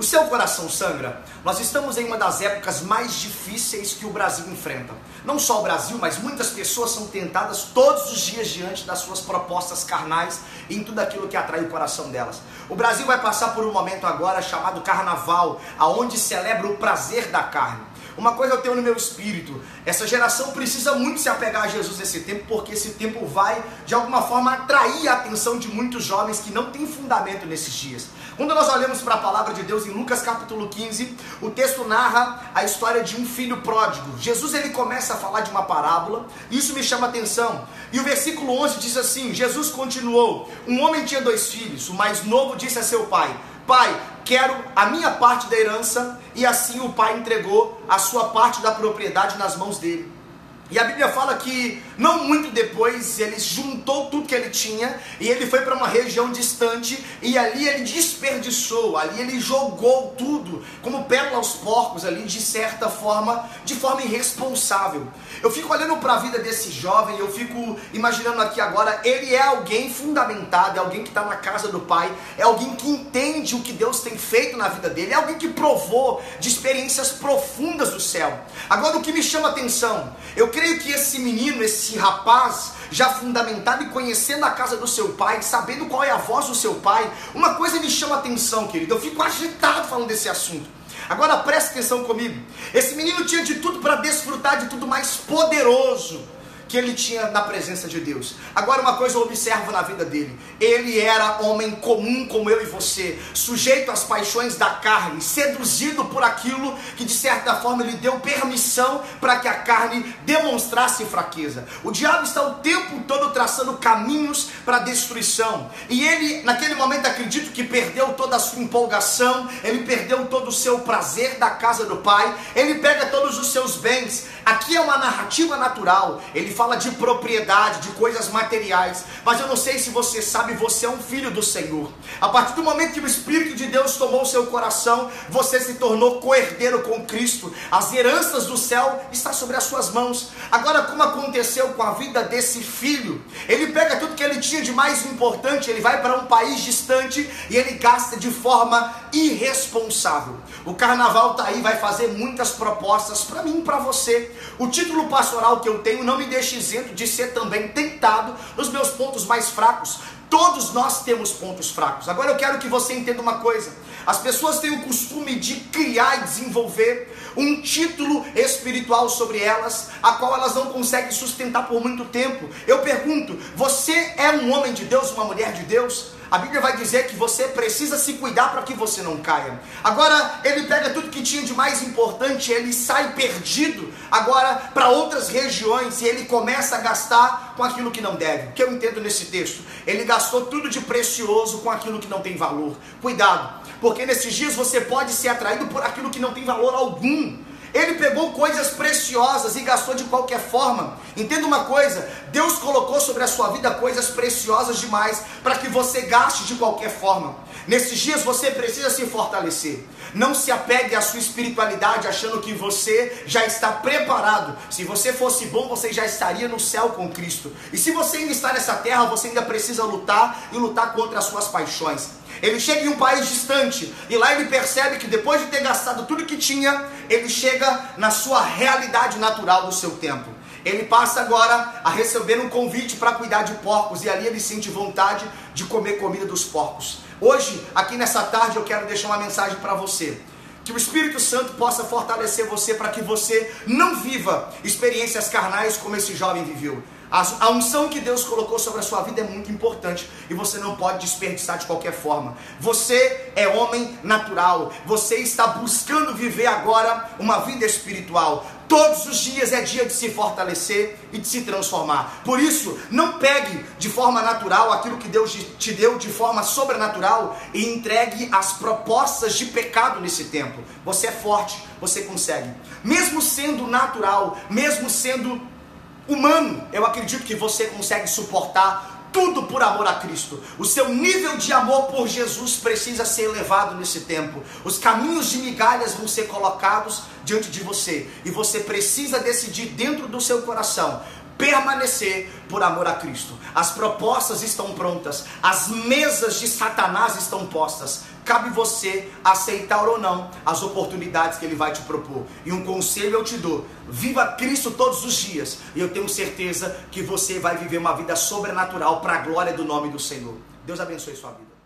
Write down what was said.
O seu coração sangra? Nós estamos em uma das épocas mais difíceis que o Brasil enfrenta. Não só o Brasil, mas muitas pessoas são tentadas todos os dias diante das suas propostas carnais em tudo aquilo que atrai o coração delas. O Brasil vai passar por um momento agora chamado carnaval, aonde celebra o prazer da carne. Uma coisa eu tenho no meu espírito: essa geração precisa muito se apegar a Jesus nesse tempo, porque esse tempo vai, de alguma forma, atrair a atenção de muitos jovens que não têm fundamento nesses dias. Quando nós olhamos para a palavra de Deus em Lucas capítulo 15, o texto narra a história de um filho pródigo. Jesus ele começa a falar de uma parábola, isso me chama atenção. E o versículo 11 diz assim: Jesus continuou: Um homem tinha dois filhos, o mais novo disse a seu pai: Pai, quero a minha parte da herança, e assim o pai entregou a sua parte da propriedade nas mãos dele. E a Bíblia fala que não muito depois ele juntou tudo que ele tinha e ele foi para uma região distante e ali ele desperdiçou, ali ele jogou tudo como pérola aos porcos ali de certa forma, de forma irresponsável. Eu fico olhando para a vida desse jovem, eu fico imaginando aqui agora, ele é alguém fundamentado, é alguém que está na casa do pai, é alguém que entende o que Deus tem feito na vida dele, é alguém que provou de experiências profundas do céu. Agora o que me chama a atenção, eu creio que esse menino, esse rapaz, já fundamentado e conhecendo a casa do seu pai, sabendo qual é a voz do seu pai, uma coisa me chama atenção, querido. Eu fico agitado falando desse assunto. Agora preste atenção comigo. Esse menino tinha de tudo para desfrutar de tudo mais poderoso que ele tinha na presença de Deus. Agora, uma coisa eu observo na vida dele: ele era homem comum como eu e você, sujeito às paixões da carne, seduzido por aquilo que de certa forma lhe deu permissão para que a carne demonstrasse fraqueza. O diabo está o tempo todo traçando caminhos para a destruição, e ele, naquele momento, acredito que perdeu toda a sua empolgação, ele perdeu todo o seu prazer da casa do pai, ele pega todos os seus bens. Aqui é uma narrativa natural, ele fala de propriedade, de coisas materiais. Mas eu não sei se você sabe, você é um filho do Senhor. A partir do momento que o Espírito de Deus tomou seu coração, você se tornou coerdeiro com Cristo. As heranças do céu estão sobre as suas mãos. Agora, como aconteceu com a vida desse filho? Ele pega tudo que ele tinha de mais importante, ele vai para um país distante e ele gasta de forma irresponsável. O carnaval tá aí, vai fazer muitas propostas para mim e para você. O título pastoral que eu tenho não me deixa isento de ser também tentado nos meus pontos mais fracos. Todos nós temos pontos fracos. Agora eu quero que você entenda uma coisa. As pessoas têm o costume de criar e desenvolver um título espiritual sobre elas, a qual elas não conseguem sustentar por muito tempo. Eu pergunto: você é um homem de Deus, uma mulher de Deus? A Bíblia vai dizer que você precisa se cuidar para que você não caia. Agora, ele pega tudo que tinha de mais importante, ele sai perdido agora para outras regiões e ele começa a gastar com aquilo que não deve. O que eu entendo nesse texto? Ele gastou tudo de precioso com aquilo que não tem valor. Cuidado, porque nesses dias você pode ser atraído por aquilo que não tem valor algum. Ele pegou coisas preciosas e gastou de qualquer forma. Entenda uma coisa: Deus colocou sobre a sua vida coisas preciosas demais para que você gaste de qualquer forma. Nesses dias você precisa se fortalecer. Não se apegue à sua espiritualidade achando que você já está preparado. Se você fosse bom, você já estaria no céu com Cristo. E se você ainda está nessa terra, você ainda precisa lutar e lutar contra as suas paixões. Ele chega em um país distante e lá ele percebe que depois de ter gastado tudo que tinha, ele chega na sua realidade natural do seu tempo. Ele passa agora a receber um convite para cuidar de porcos e ali ele sente vontade de comer comida dos porcos. Hoje, aqui nessa tarde, eu quero deixar uma mensagem para você. Que o Espírito Santo possa fortalecer você para que você não viva experiências carnais como esse jovem viveu. A, unção que Deus colocou sobre a sua vida é muito importante e você não pode desperdiçar de qualquer forma. Você é homem natural, você está buscando viver agora uma vida espiritual. Todos os dias é dia de se fortalecer e de se transformar. Por isso, não pegue de forma natural aquilo que Deus te deu de forma sobrenatural e entregue as propostas de pecado nesse tempo. Você é forte, você consegue. Mesmo sendo natural, mesmo sendo humano, eu acredito que você consegue suportar tudo por amor a Cristo. O seu nível de amor por Jesus precisa ser elevado nesse tempo. Os caminhos de migalhas vão ser colocados diante de você e você precisa decidir dentro do seu coração permanecer por amor a Cristo. As propostas estão prontas, as mesas de Satanás estão postas. Cabe você aceitar ou não as oportunidades que ele vai te propor. E um conselho eu te dou: viva Cristo todos os dias, e eu tenho certeza que você vai viver uma vida sobrenatural para a glória do nome do Senhor. Deus abençoe sua vida.